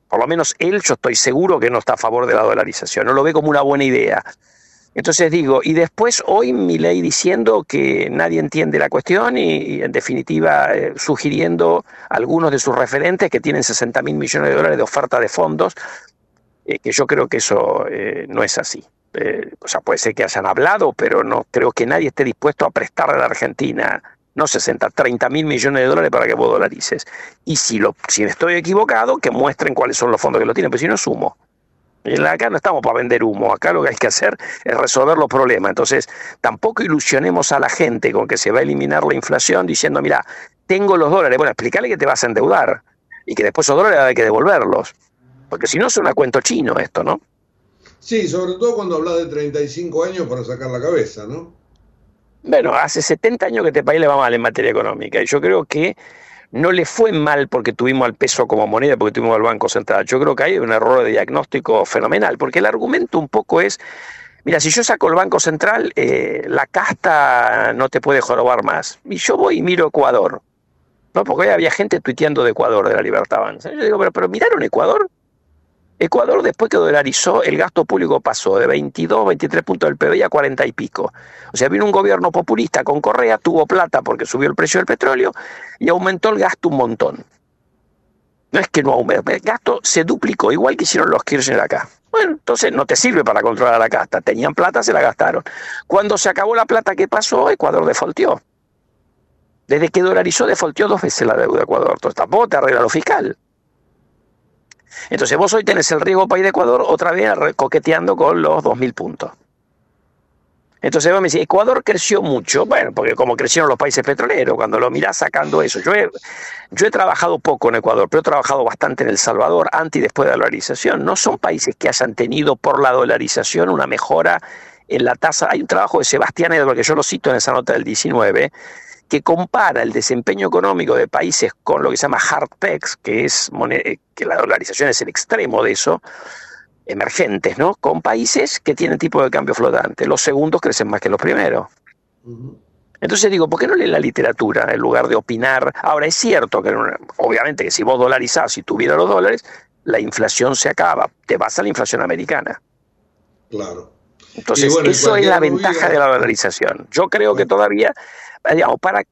Speaker 4: por lo menos él, yo estoy seguro que no está a favor de la dolarización, no lo ve como una buena idea. Entonces digo, y después hoy mi ley diciendo que nadie entiende la cuestión y, en definitiva eh, sugiriendo algunos de sus referentes que tienen 60 mil millones de dólares de oferta de fondos, eh, que yo creo que eso eh, no es así. Eh, o sea, puede ser que hayan hablado, pero no creo que nadie esté dispuesto a prestarle a la Argentina, no 60, 30 mil millones de dólares para que vos dolarices. Y si, lo, si estoy equivocado, que muestren cuáles son los fondos que lo tienen, pues si no es humo. Acá no estamos para vender humo, acá lo que hay que hacer es resolver los problemas. Entonces, tampoco ilusionemos a la gente con que se va a eliminar la inflación diciendo, mira, tengo los dólares. Bueno, explícale que te vas a endeudar y que después esos dólares hay que devolverlos. Porque si no, es un cuento chino esto, ¿no?
Speaker 3: Sí, sobre todo cuando hablas de 35 años para sacar la cabeza, ¿no?
Speaker 4: Bueno, hace 70 años que este país le va mal en materia económica y yo creo que no le fue mal porque tuvimos al peso como moneda, porque tuvimos al Banco Central. Yo creo que hay un error de diagnóstico fenomenal, porque el argumento un poco es, mira, si yo saco el Banco Central, eh, la casta no te puede jorobar más. Y yo voy y miro Ecuador, ¿no? Porque había gente tuiteando de Ecuador, de la Libertad Avanza. Yo digo, pero, pero ¿miraron Ecuador? Ecuador, después que dolarizó, el gasto público pasó de 22, 23 puntos del PBI a 40 y pico. O sea, vino un gobierno populista con Correa, tuvo plata porque subió el precio del petróleo y aumentó el gasto un montón. No es que no aumentó, el gasto se duplicó, igual que hicieron los Kirchner acá. Bueno, entonces no te sirve para controlar la casta. Tenían plata, se la gastaron. Cuando se acabó la plata que pasó, Ecuador defaultió. Desde que dolarizó, defaultió dos veces la deuda de Ecuador. Entonces tampoco te arregla lo fiscal. Entonces vos hoy tenés el riesgo país de Ecuador otra vez coqueteando con los 2.000 puntos. Entonces vos me decís, Ecuador creció mucho, bueno, porque como crecieron los países petroleros, cuando lo mirás sacando eso. Yo he, yo he trabajado poco en Ecuador, pero he trabajado bastante en El Salvador, antes y después de la dolarización. No son países que hayan tenido por la dolarización una mejora en la tasa. Hay un trabajo de Sebastián Edward, que yo lo cito en esa nota del 19, que compara el desempeño económico de países con lo que se llama hard techs, que es que la dolarización es el extremo de eso, emergentes, ¿no? Con países que tienen tipo de cambio flotante. Los segundos crecen más que los primeros. Entonces digo, ¿por qué no leen la literatura en lugar de opinar? Ahora es cierto que obviamente que si vos dolarizás y tuvieras los dólares, la inflación se acaba, te vas a la inflación americana.
Speaker 3: Claro.
Speaker 4: Entonces, eso es la ventaja de la dolarización. Yo creo que todavía, digamos, para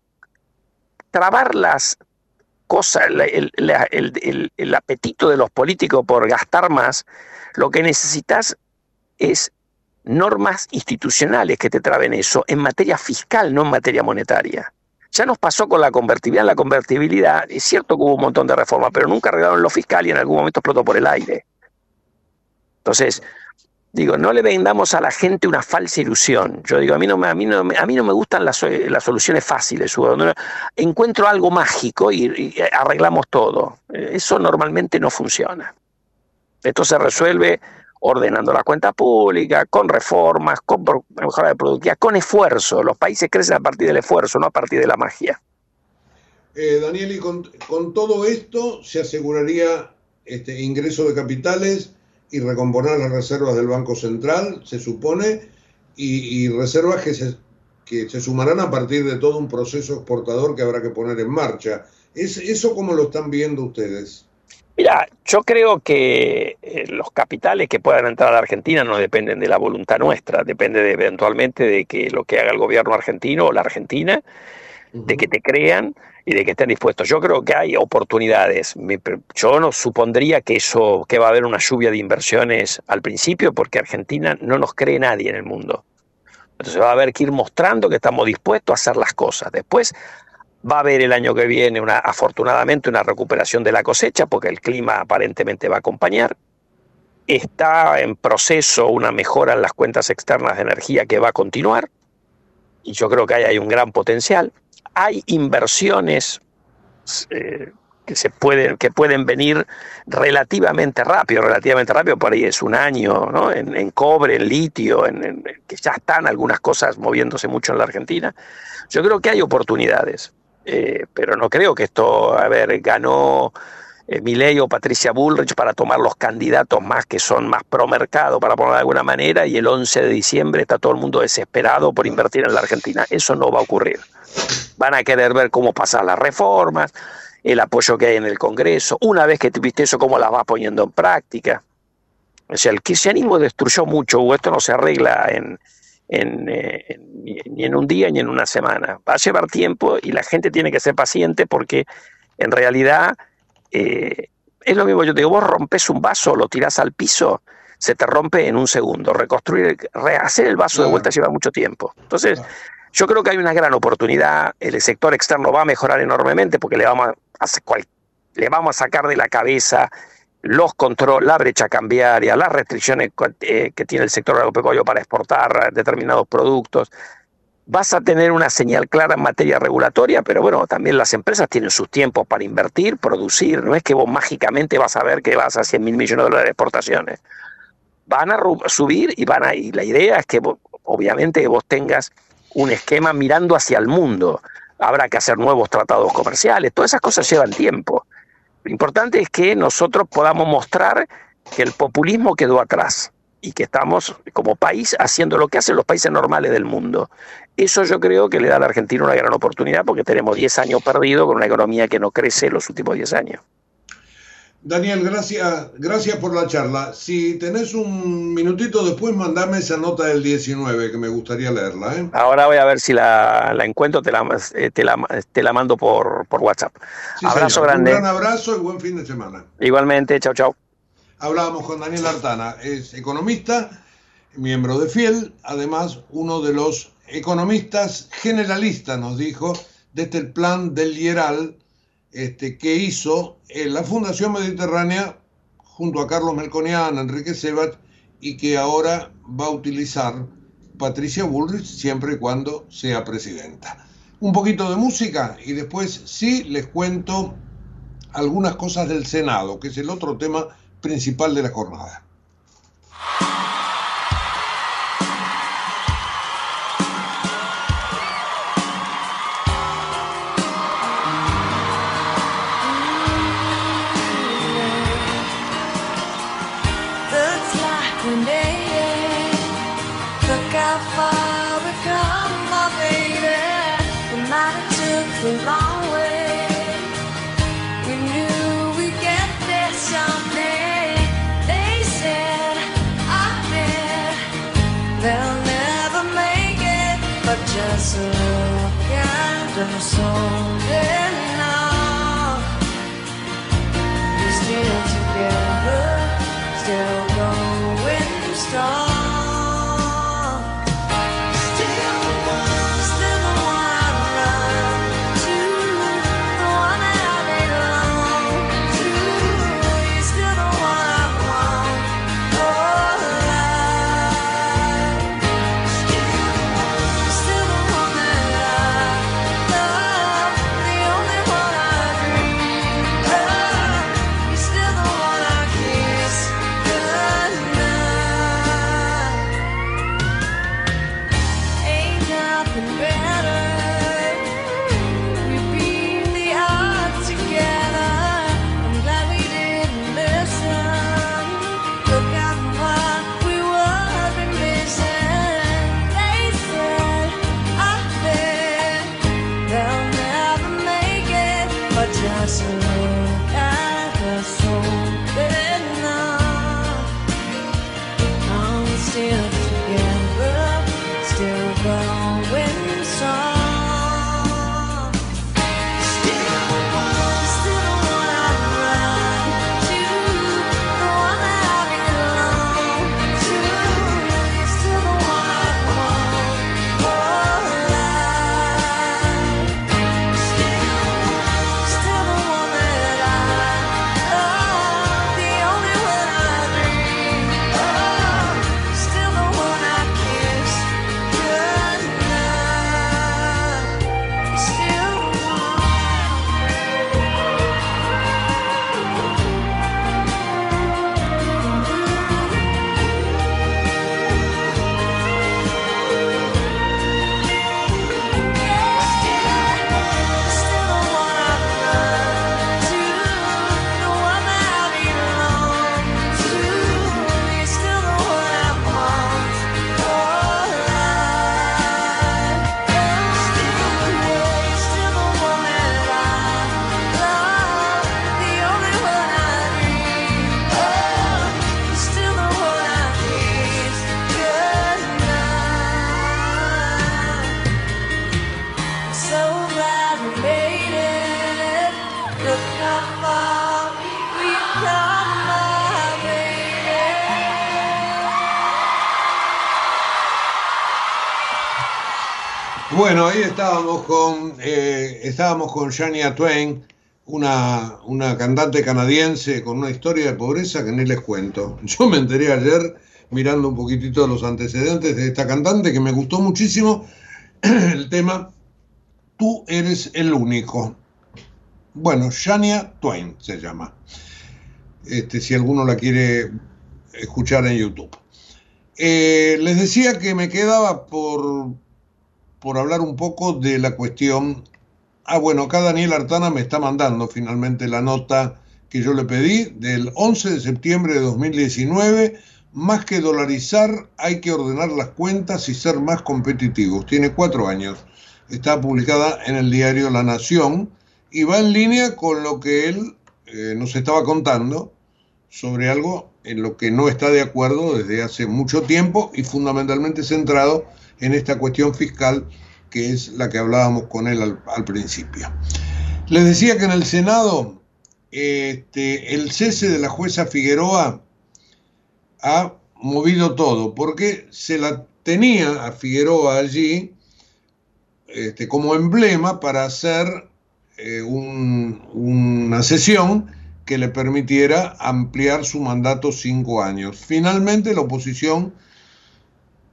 Speaker 4: trabar las cosas, el apetito de los políticos por gastar más, lo que necesitas es normas institucionales que te traben eso en materia fiscal, no en materia monetaria. Ya nos pasó con la convertibilidad. La convertibilidad, es cierto que hubo un montón de reformas, pero nunca arreglaron lo fiscal y en algún momento explotó por el aire. Entonces, digo, no le vendamos a la gente una falsa ilusión. Yo digo, a mí no, a mí no, a mí no me gustan las, las soluciones fáciles. Encuentro algo mágico y arreglamos todo. Eso normalmente no funciona. Esto se resuelve ordenando la cuenta pública, con reformas, con mejora de productividad, con esfuerzo. Los países crecen a partir del esfuerzo, no a partir de la magia.
Speaker 3: Eh, Daniel, y con, todo esto se aseguraría este ingreso de capitales y recomponer las reservas del Banco Central, se supone, y, reservas que se, que se sumarán a partir de todo un proceso exportador que habrá que poner en marcha. ¿Es, ¿Eso cómo lo están viendo ustedes?
Speaker 4: Mira, yo creo que eh, los capitales que puedan entrar a Argentina no dependen de la voluntad nuestra, depende de, eventualmente de que lo que haga el gobierno argentino o la Argentina, de que te crean y de que estén dispuestos. Yo creo que hay oportunidades. Yo no supondría que eso, que va a haber una lluvia de inversiones al principio, porque Argentina no nos cree nadie en el mundo. Entonces va a haber que ir mostrando que estamos dispuestos a hacer las cosas. Después Va a haber el año que viene, una, afortunadamente, una recuperación de la cosecha, porque el clima aparentemente va a acompañar. Está en proceso una mejora en las cuentas externas de energía que va a continuar. Y yo creo que ahí hay un gran potencial. Hay inversiones eh, que, se pueden, que pueden venir relativamente rápido, relativamente rápido, por ahí es un año, ¿no? en, cobre, en litio, en, que ya están algunas cosas moviéndose mucho en la Argentina. Yo creo que hay oportunidades. Eh, pero no creo que esto, a ver, ganó eh, Milei o Patricia Bullrich para tomar los candidatos más que son más pro mercado, para ponerlo de alguna manera, y el 11 de diciembre está todo el mundo desesperado por invertir en la Argentina. Eso no va a ocurrir. Van a querer ver cómo pasan las reformas, el apoyo que hay en el Congreso, una vez que viste eso, cómo las va poniendo en práctica. O sea, el kirchnerismo destruyó mucho, o esto no se arregla en, eh, ni en un día ni en una semana. Va a llevar tiempo y la gente tiene que ser paciente porque en realidad eh, es lo mismo. Yo te digo, vos rompes un vaso, lo tirás al piso, se te rompe en un segundo. Reconstruir, rehacer el vaso de vuelta lleva mucho tiempo. Entonces, yo creo que hay una gran oportunidad. El sector externo va a mejorar enormemente porque le vamos a, le vamos a sacar de la cabeza los controles, la brecha cambiaria, las restricciones eh, que tiene el sector agropecuario para exportar determinados productos. Vas a tener una señal clara en materia regulatoria, pero bueno, también las empresas tienen sus tiempos para invertir, producir. No es que vos mágicamente vas a ver que vas a 100 mil millones de dólares de exportaciones. Van a subir y van a ir. La idea es que obviamente vos tengas un esquema mirando hacia el mundo. Habrá que hacer nuevos tratados comerciales. Todas esas cosas llevan tiempo. Lo importante es que nosotros podamos mostrar que el populismo quedó atrás y que estamos como país haciendo lo que hacen los países normales del mundo. Eso yo creo que le da a la Argentina una gran oportunidad porque tenemos 10 años perdidos con una economía que no crece en los últimos 10 años.
Speaker 3: Daniel, gracias, gracias por la charla. Si tenés un minutito después, mandame esa nota del 19, que me gustaría leerla. ¿eh?
Speaker 4: Ahora voy a ver si la, encuentro, te la, eh, te, la, te la mando por, por WhatsApp. abrazo grande.
Speaker 3: Un gran abrazo y buen fin de semana.
Speaker 4: Igualmente, chao, chao.
Speaker 3: Hablábamos con Daniel Artana, es economista, miembro de FIEL, además uno de los economistas generalistas, nos dijo, desde el plan del Lieral este, que hizo en la Fundación Mediterránea junto a Carlos Melconian, Enrique Sebat, y que ahora va a utilizar
Speaker 5: Patricia Bullrich siempre y cuando sea presidenta. Un poquito de música y después sí les cuento algunas cosas del Senado, que es el otro tema principal de la jornada. darkness Bueno, ahí estábamos con, eh, estábamos con Shania Twain, una, una cantante canadiense con una historia de pobreza que ni les cuento. Yo me enteré ayer mirando un poquitito los antecedentes de esta cantante que me gustó muchísimo el tema Tú eres el único. Bueno, Shania Twain se llama. Este, si alguno la quiere escuchar en YouTube. Eh, les decía que me quedaba por por hablar un poco de la cuestión. Ah, bueno, acá Daniel Artana me está mandando finalmente la nota que yo le pedí del 11 de septiembre de 2019. Más que dolarizar, hay que ordenar las cuentas y ser más competitivos. Tiene cuatro años. Está publicada en el diario La Nación y va en línea con lo que él eh, nos estaba contando sobre algo en lo que no está de acuerdo desde hace mucho tiempo y fundamentalmente centrado en esta cuestión fiscal que es la que hablábamos con él al, principio. Les decía que en el Senado este, el cese de la jueza Figueroa ha movido todo, porque se la tenía a Figueroa allí este, como emblema para hacer eh, una sesión que le permitiera ampliar su mandato cinco años. Finalmente la oposición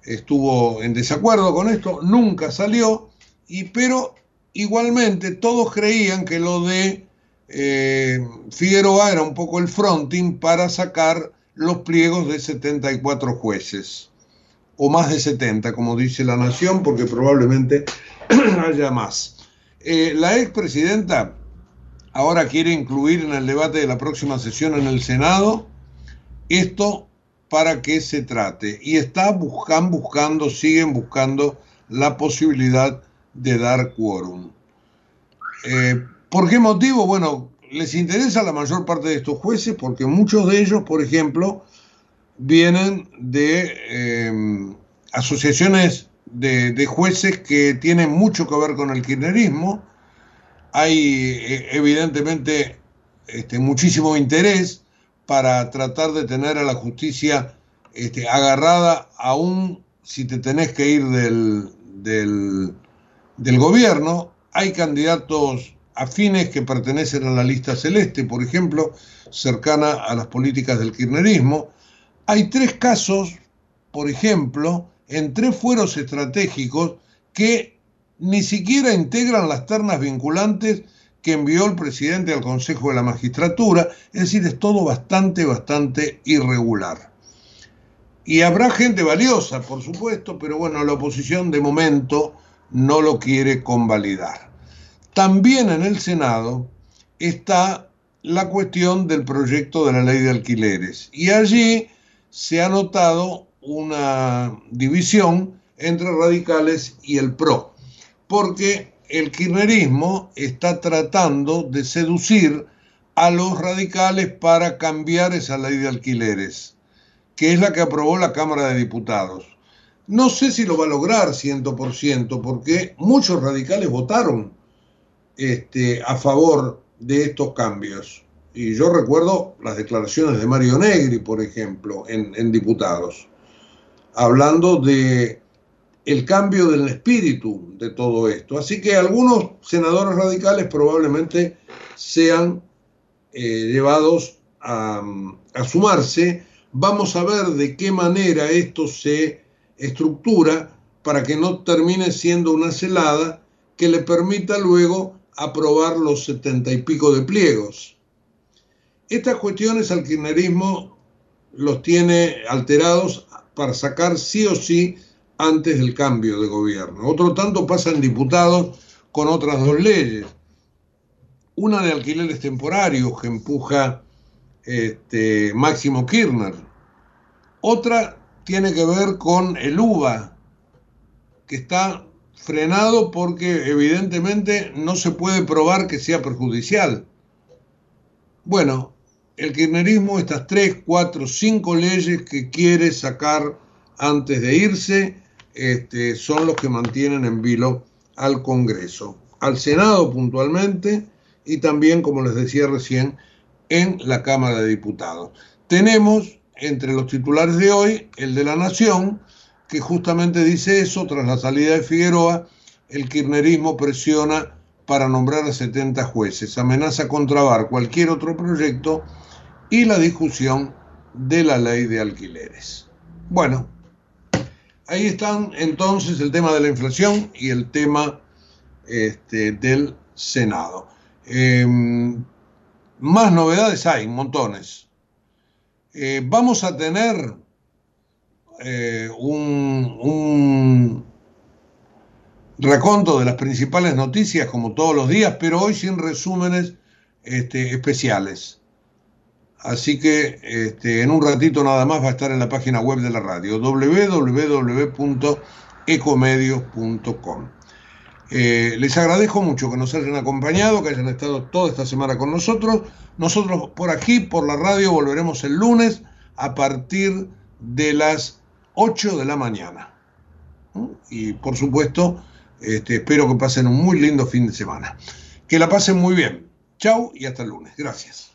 Speaker 3: estuvo en desacuerdo con esto, nunca salió, y, pero igualmente todos creían que lo de eh, Figueroa era un poco el fronting para sacar los pliegos de 74 jueces, o más de 70, como dice la Nación, porque probablemente haya más. Eh, la expresidenta ahora quiere incluir en el debate de la próxima sesión en el Senado esto para que se trate. Y está buscan, buscando, siguen buscando la posibilidad de dar quórum. Eh, ¿Por qué motivo? Bueno, les interesa a la mayor parte de estos jueces porque muchos de ellos, por ejemplo, vienen de em, asociaciones de, jueces que tienen mucho que ver con el kirchnerismo. Hay eh, evidentemente este, muchísimo interés para tratar de tener a la justicia este, agarrada aún si te tenés que ir del, del, gobierno. Hay candidatos afines que pertenecen a la lista celeste, por ejemplo, cercana a las políticas del kirchnerismo. Hay tres casos, por ejemplo, en tres fueros estratégicos que ni siquiera integran las ternas vinculantes que envió el presidente al Consejo de la Magistratura, es decir, es todo bastante, bastante irregular. Y habrá gente valiosa, por supuesto, pero bueno, la oposición de momento no lo quiere convalidar. También en el Senado está la cuestión del proyecto de la ley de alquileres. Y allí se ha notado una división entre radicales y el PRO, porque el kirchnerismo está tratando de seducir a los radicales para cambiar esa ley de alquileres, que es la que aprobó la Cámara de Diputados. No sé si lo va a lograr 100%, porque muchos radicales votaron este, a favor de estos cambios. Y yo recuerdo las declaraciones de Mario Negri, por ejemplo, en, en diputados, hablando de el cambio del espíritu de todo esto. Así que algunos senadores radicales probablemente sean eh, llevados a, a sumarse. Vamos a ver de qué manera esto se estructura para que no termine siendo una celada que le permita luego aprobar los setenta y pico de pliegos. Estas cuestiones al kirchnerismo los tiene alterados para sacar sí o sí antes del cambio de gobierno. Otro tanto pasa en diputados con otras dos leyes. Una de alquileres temporarios que empuja este, Máximo Kirchner. Otra tiene que ver con el UBA, que está frenado porque evidentemente no se puede probar que sea perjudicial. Bueno, el kirchnerismo, estas tres, cuatro, cinco leyes que quiere sacar antes de irse, este, son los que mantienen en vilo al Congreso, al Senado puntualmente y también, como les decía recién, en la Cámara de Diputados. Tenemos entre los titulares de hoy el de la Nación, que justamente dice eso, tras la salida de Figueroa, el kirchnerismo presiona para nombrar a 70 jueces, amenaza contrabar cualquier otro proyecto y la discusión de la ley de alquileres. Bueno, Ahí están entonces el tema de la inflación y el tema este, del Senado. Em, más novedades hay, montones. Eh, vamos a tener eh, un, un, de las principales noticias como todos los días, pero hoy sin resúmenes este, especiales. Así que este, en un ratito nada más va a estar en la página web de la radio, www.ecomedios.com. Eh, les agradezco mucho que nos hayan acompañado, que hayan estado toda esta semana con nosotros. Nosotros por aquí, por la radio, volveremos el lunes a partir de las 8 de la mañana. Y por supuesto, este, espero que pasen un muy lindo fin de semana. Que la pasen muy bien. Chau y hasta el lunes. Gracias.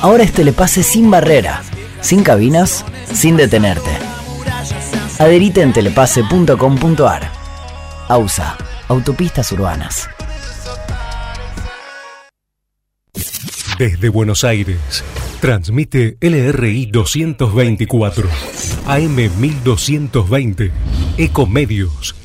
Speaker 1: ahora es telepase sin barrera, sin cabinas, sin detenerte. Adherite en telepase.com.ar. AUSA, Autopistas Urbanas.
Speaker 6: Desde Buenos Aires, transmite LRI 224, AM 1220, Ecomedios